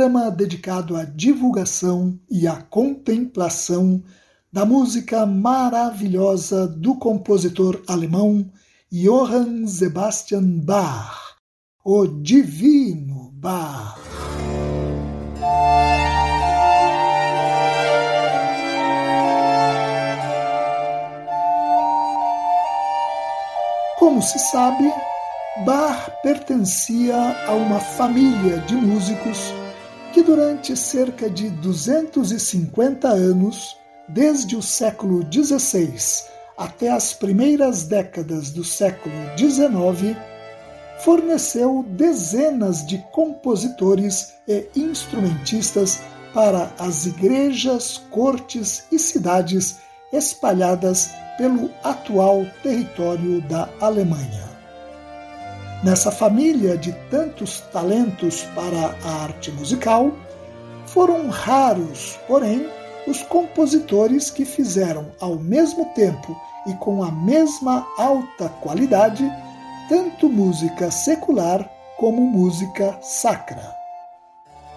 programa dedicado à divulgação e à contemplação da música maravilhosa do compositor alemão Johann Sebastian Bach, o Divino Bach. Como se sabe, Bach pertencia a uma família de músicos que durante cerca de 250 anos, desde o século XVI até as primeiras décadas do século XIX, forneceu dezenas de compositores e instrumentistas para as igrejas, cortes e cidades espalhadas pelo atual território da Alemanha. Nessa família de tantos talentos para a arte musical, foram raros, porém, os compositores que fizeram ao mesmo tempo e com a mesma alta qualidade tanto música secular como música sacra.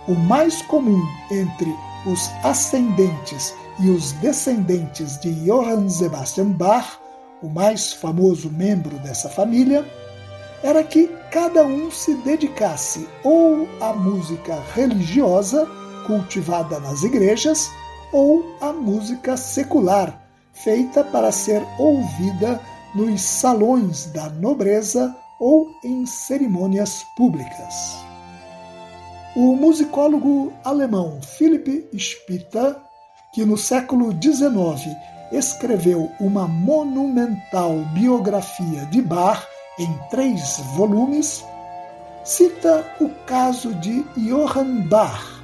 O mais comum entre os ascendentes e os descendentes de Johann Sebastian Bach, o mais famoso membro dessa família, era que cada um se dedicasse ou à música religiosa, cultivada nas igrejas, ou à música secular, feita para ser ouvida nos salões da nobreza ou em cerimônias públicas. O musicólogo alemão Philipp Spitta, que no século XIX escreveu uma monumental biografia de Bach em três volumes, cita o caso de Johann Bach,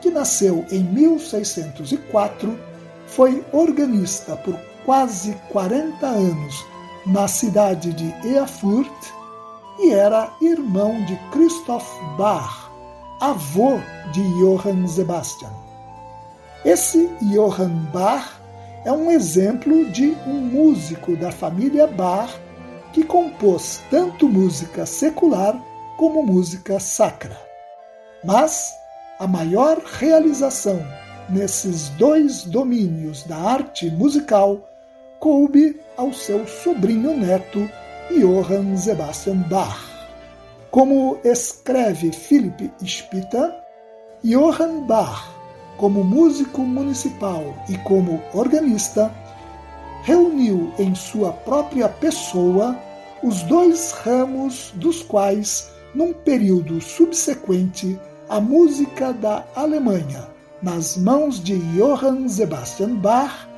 que nasceu em 1604, foi organista por quase 40 anos na cidade de Erfurt e era irmão de Christoph Bach, avô de Johann Sebastian. Esse Johann Bach é um exemplo de um músico da família Bach que compôs tanto música secular como música sacra. Mas a maior realização nesses dois domínios da arte musical coube ao seu sobrinho neto Johann Sebastian Bach. Como escreve Philipp Spitta, Johann Bach, como músico municipal e como organista, reuniu em sua própria pessoa os dois ramos dos quais, num período subsequente, a música da Alemanha, nas mãos de Johann Sebastian Bach,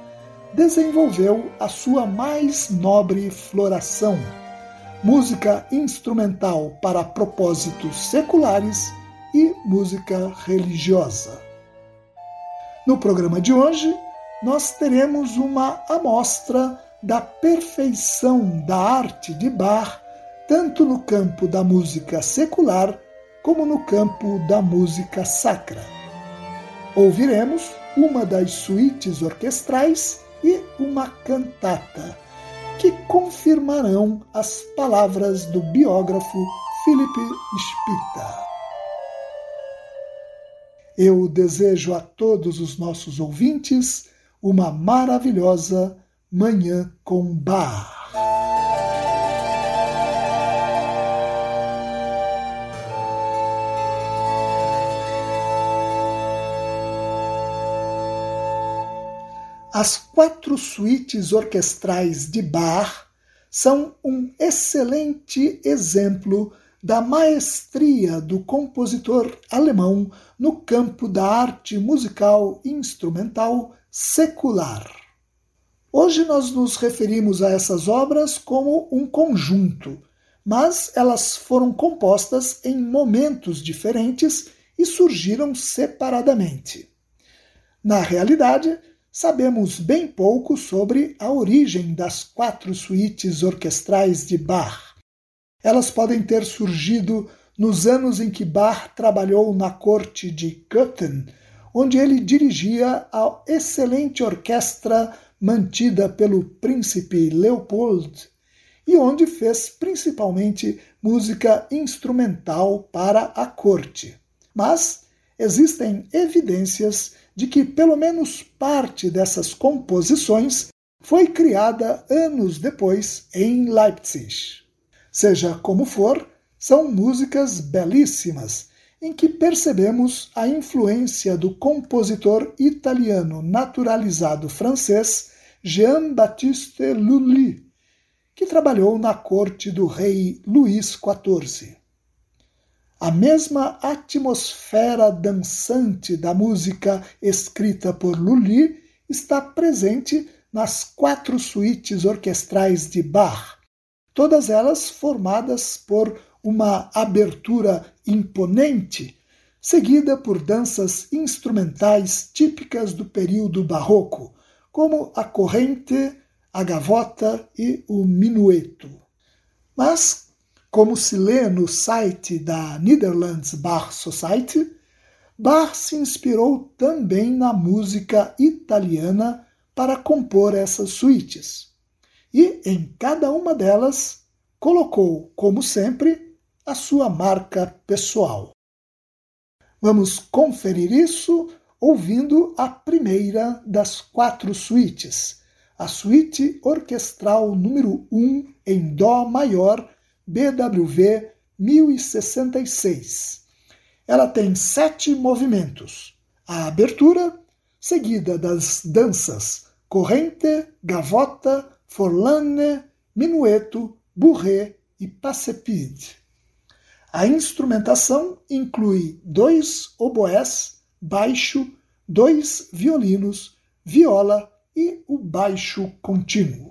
desenvolveu a sua mais nobre floração, música instrumental para propósitos seculares e música religiosa. No programa de hoje, nós teremos uma amostra da perfeição da arte de Bach, tanto no campo da música secular como no campo da música sacra. Ouviremos uma das suítes orquestrais e uma cantata, que confirmarão as palavras do biógrafo Philippe Spitta. Eu desejo a todos os nossos ouvintes uma maravilhosa Manhã com Bar. As quatro suítes orquestrais de Bach são um excelente exemplo da maestria do compositor alemão no campo da arte musical instrumental secular. Hoje nós nos referimos a essas obras como um conjunto, mas elas foram compostas em momentos diferentes e surgiram separadamente. Na realidade, sabemos bem pouco sobre a origem das quatro suítes orquestrais de Bach. Elas podem ter surgido nos anos em que Bach trabalhou na corte de Köthen, onde ele dirigia a excelente orquestra mantida pelo príncipe Leopold e onde fez principalmente música instrumental para a corte. Mas existem evidências de que pelo menos parte dessas composições foi criada anos depois em Leipzig. Seja como for, são músicas belíssimas em que percebemos a influência do compositor italiano naturalizado francês Jean-Baptiste Lully, que trabalhou na corte do rei Luís XIV. A mesma atmosfera dançante da música escrita por Lully está presente nas quatro suítes orquestrais de Bach, todas elas formadas por uma abertura imponente, seguida por danças instrumentais típicas do período barroco, como a corrente, a gavota e o minueto. Mas, como se lê no site da Netherlands Bar Society, Bach se inspirou também na música italiana para compor essas suítes. E em cada uma delas colocou, como sempre, a sua marca pessoal. Vamos conferir isso ouvindo a primeira das quatro suítes, a suíte orquestral número 1 em Dó maior, BWV 1066. Ela tem sete movimentos. A abertura, seguida das danças corrente, gavota, forlane, minueto, bourrée e passepide. A instrumentação inclui dois oboés baixo, dois violinos, viola e o baixo contínuo.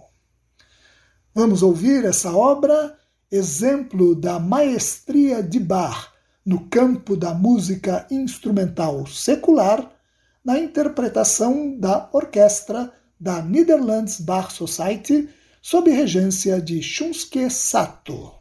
Vamos ouvir essa obra, exemplo da maestria de Bach no campo da música instrumental secular, na interpretação da orquestra da Netherlands Bach Society, sob regência de Shunsuke Sato.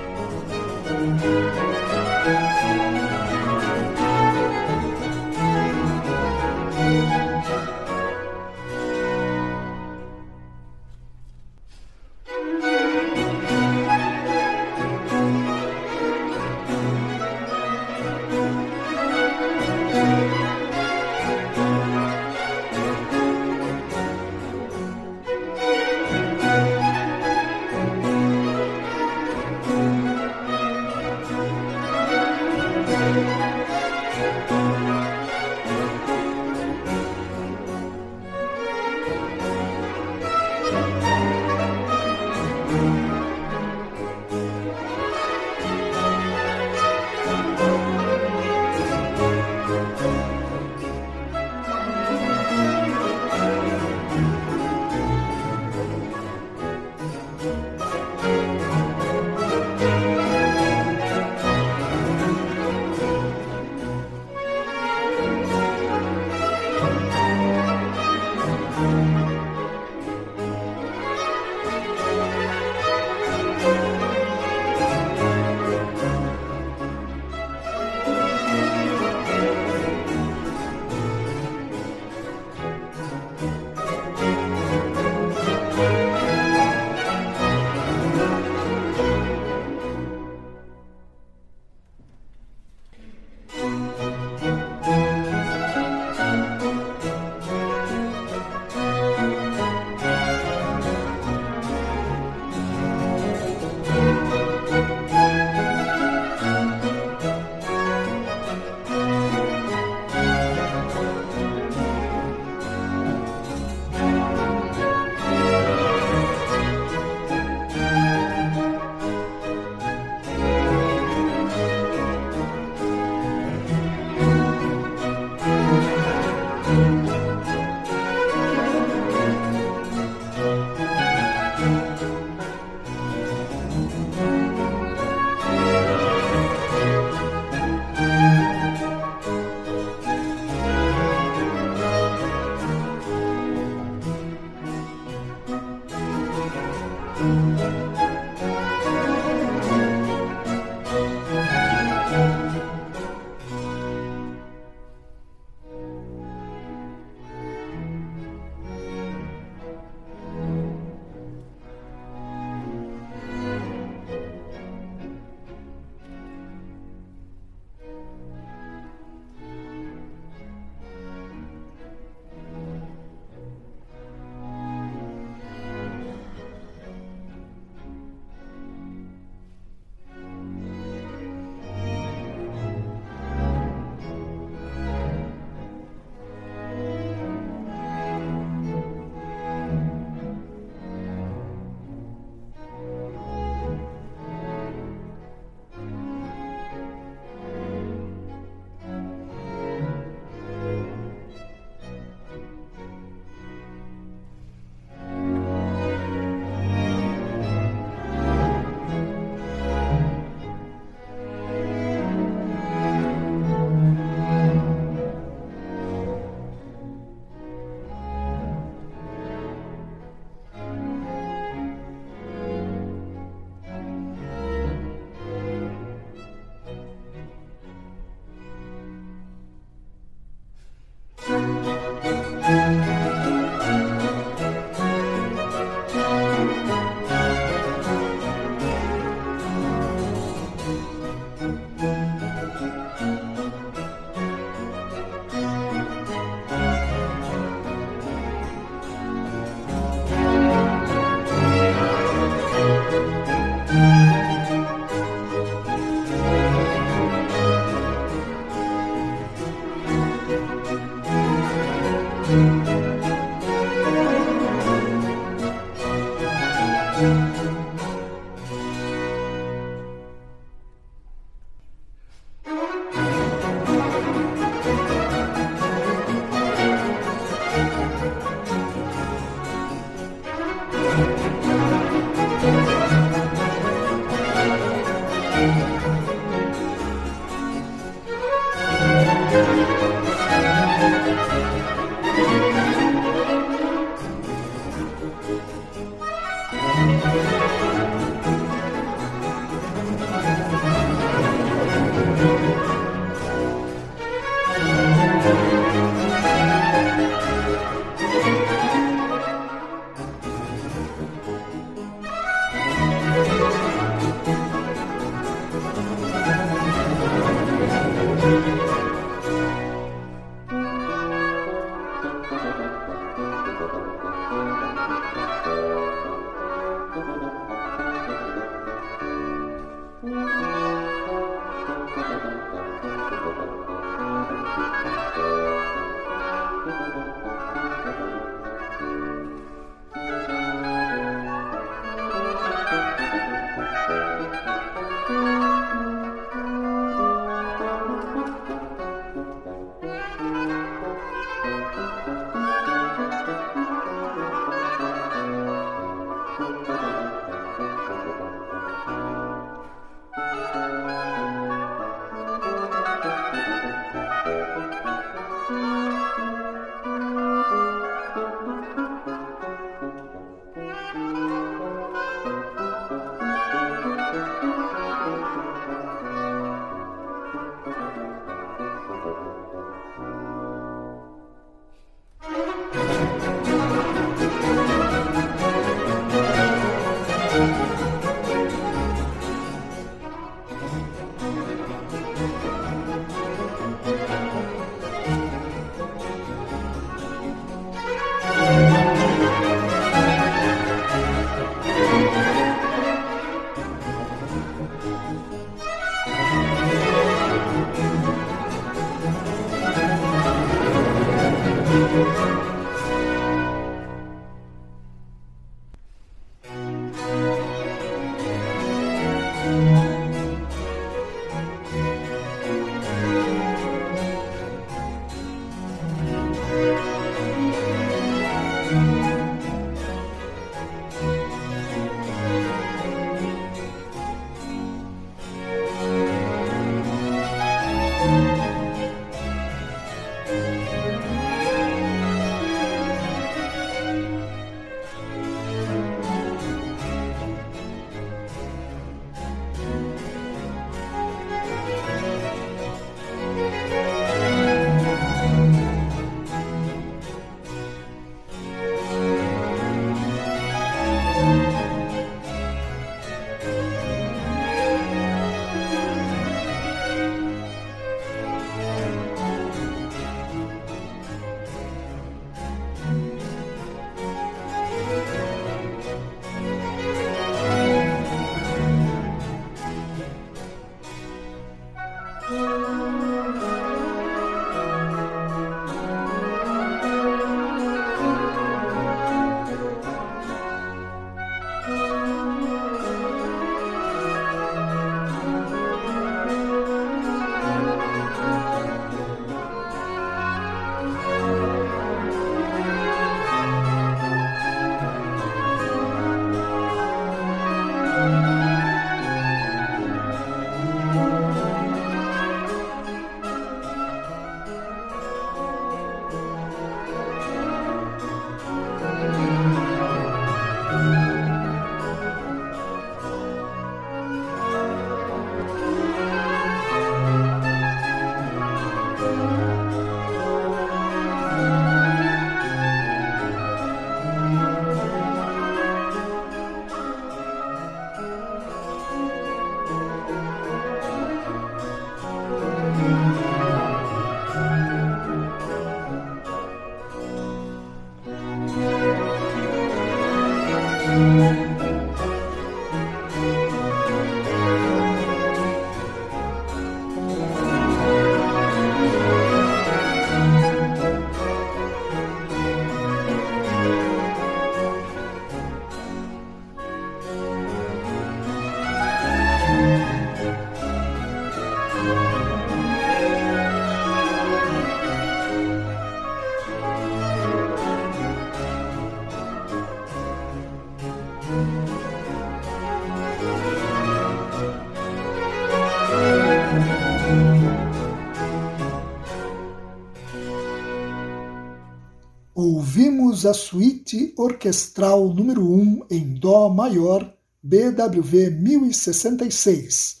Ouvimos a suíte orquestral número 1 em Dó maior, BWV 1066,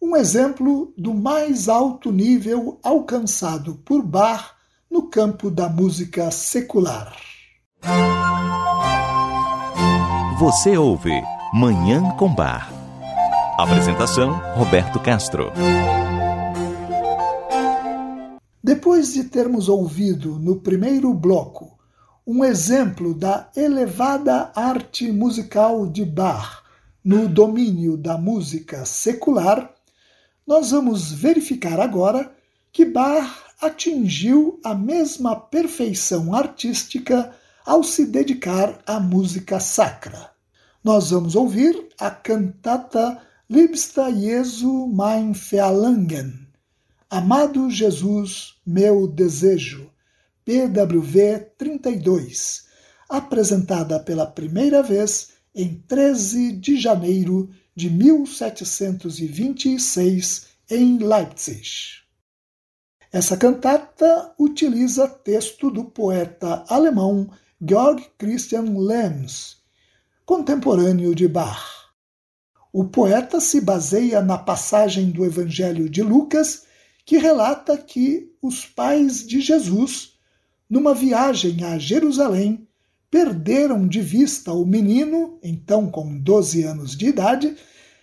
um exemplo do mais alto nível alcançado por Bach no campo da música secular. Você ouve Manhã com Bar. Apresentação Roberto Castro. Depois de termos ouvido no primeiro bloco um exemplo da elevada arte musical de Bach no domínio da música secular, nós vamos verificar agora que Bach atingiu a mesma perfeição artística ao se dedicar à música sacra. Nós vamos ouvir a cantata Liebster Jesu mein Verlangen, Amado Jesus, meu desejo, PWV 32, apresentada pela primeira vez em 13 de janeiro de 1726 em Leipzig. Essa cantata utiliza texto do poeta alemão Georg Christian Lenz, contemporâneo de Bach. O poeta se baseia na passagem do Evangelho de Lucas que relata que os pais de Jesus, numa viagem a Jerusalém, perderam de vista o menino, então com 12 anos de idade,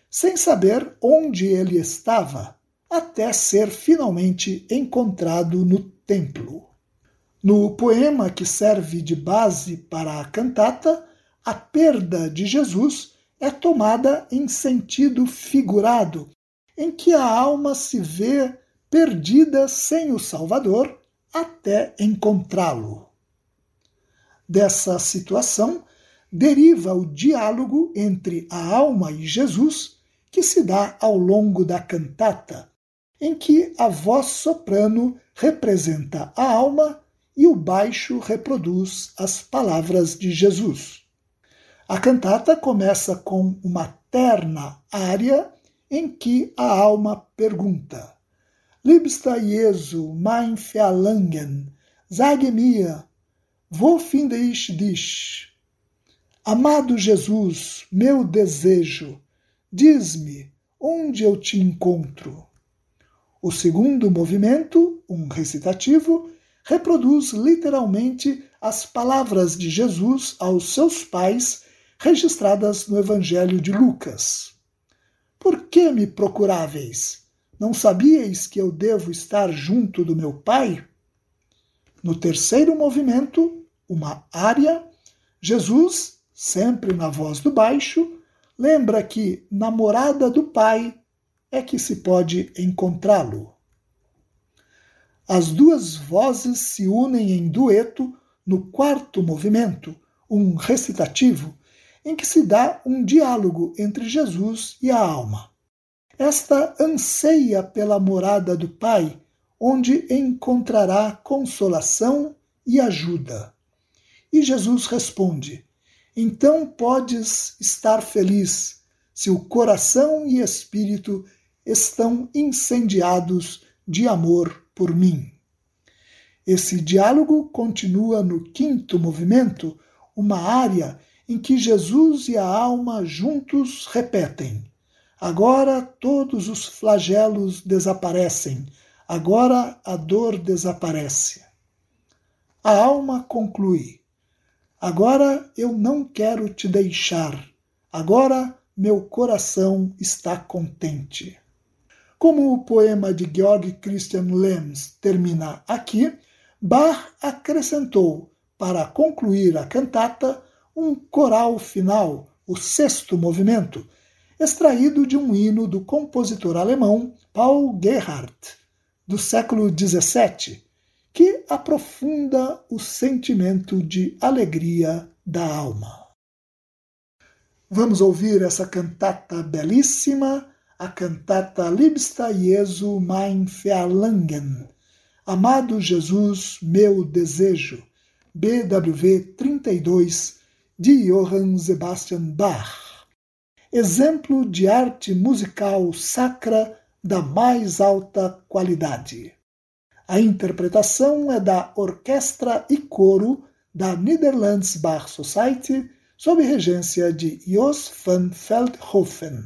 sem saber onde ele estava, até ser finalmente encontrado no templo. No poema que serve de base para a cantata, a perda de Jesus é tomada em sentido figurado, em que a alma se vê perdida sem o Salvador até encontrá-lo. Dessa situação deriva o diálogo entre a alma e Jesus, que se dá ao longo da cantata, em que a voz soprano representa a alma e o baixo reproduz as palavras de Jesus. A cantata começa com uma terna área em que a alma pergunta: Liebster Jesu, mein Verlangen, sage mir, wo finde ich dich? Amado Jesus, meu desejo, diz-me onde eu te encontro. O segundo movimento, um recitativo, reproduz literalmente as palavras de Jesus aos seus pais registradas no Evangelho de Lucas. Por que me procuráveis? Não sabíeis que eu devo estar junto do meu Pai? No terceiro movimento, uma área, Jesus, sempre na voz do baixo, lembra que na morada do Pai é que se pode encontrá-lo. As duas vozes se unem em dueto no quarto movimento, um recitativo, em que se dá um diálogo entre Jesus e a alma. Esta anseia pela morada do Pai, onde encontrará consolação e ajuda. E Jesus responde: Então podes estar feliz, se o coração e espírito estão incendiados de amor por mim. Esse diálogo continua no quinto movimento, uma área em que Jesus e a alma juntos repetem: Agora todos os flagelos desaparecem, agora a dor desaparece. A alma conclui: Agora eu não quero te deixar, agora meu coração está contente. Como o poema de Georg Christian Lenz termina aqui, Bach acrescentou, para concluir a cantata, um coral final, o sexto movimento, extraído de um hino do compositor alemão Paul Gerhardt, do século XVII, que aprofunda o sentimento de alegria da alma. Vamos ouvir essa cantata belíssima, a cantata Liebster Jesu mein Verlangen, Amado Jesus, meu desejo, BWV 32, de Johann Sebastian Bach exemplo de arte musical sacra da mais alta qualidade. A interpretação é da Orquestra e Coro da Netherlands Bar Society, sob regência de Jos van Veldhoven.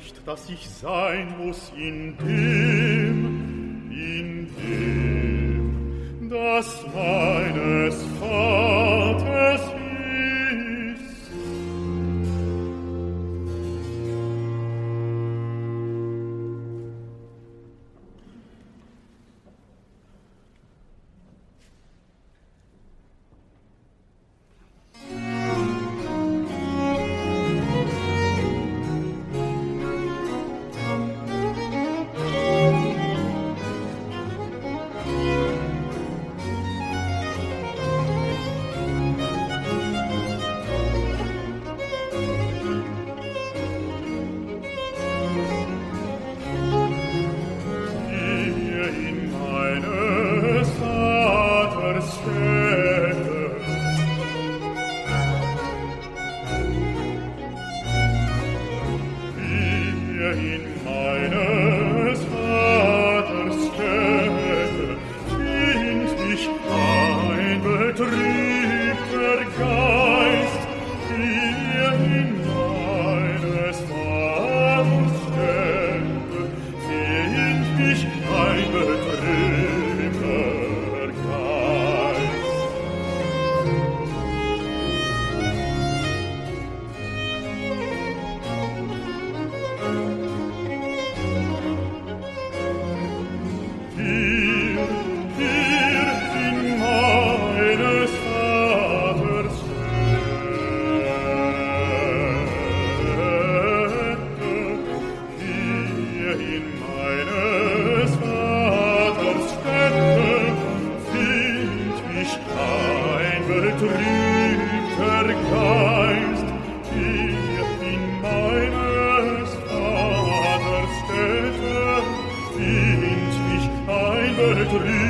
Nicht, dass ich sein muss in dem, triste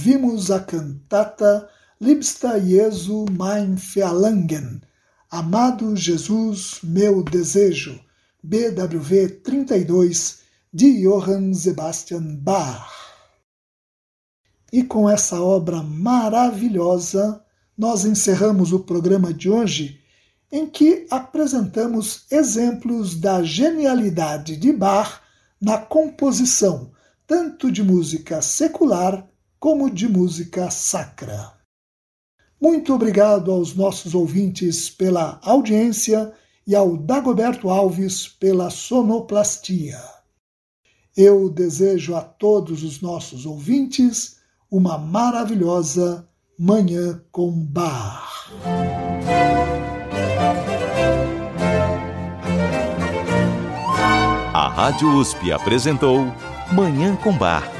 ouvimos a cantata Liebster Jesu mein Verlangen, Amado Jesus, meu desejo, BWV 32, de Johann Sebastian Bach. E com essa obra maravilhosa, nós encerramos o programa de hoje, em que apresentamos exemplos da genialidade de Bach na composição, tanto de música secular como de música sacra. Muito obrigado aos nossos ouvintes pela audiência e ao Dagoberto Alves pela sonoplastia. Eu desejo a todos os nossos ouvintes uma maravilhosa Manhã com Bar. A Rádio USP apresentou Manhã com Bar.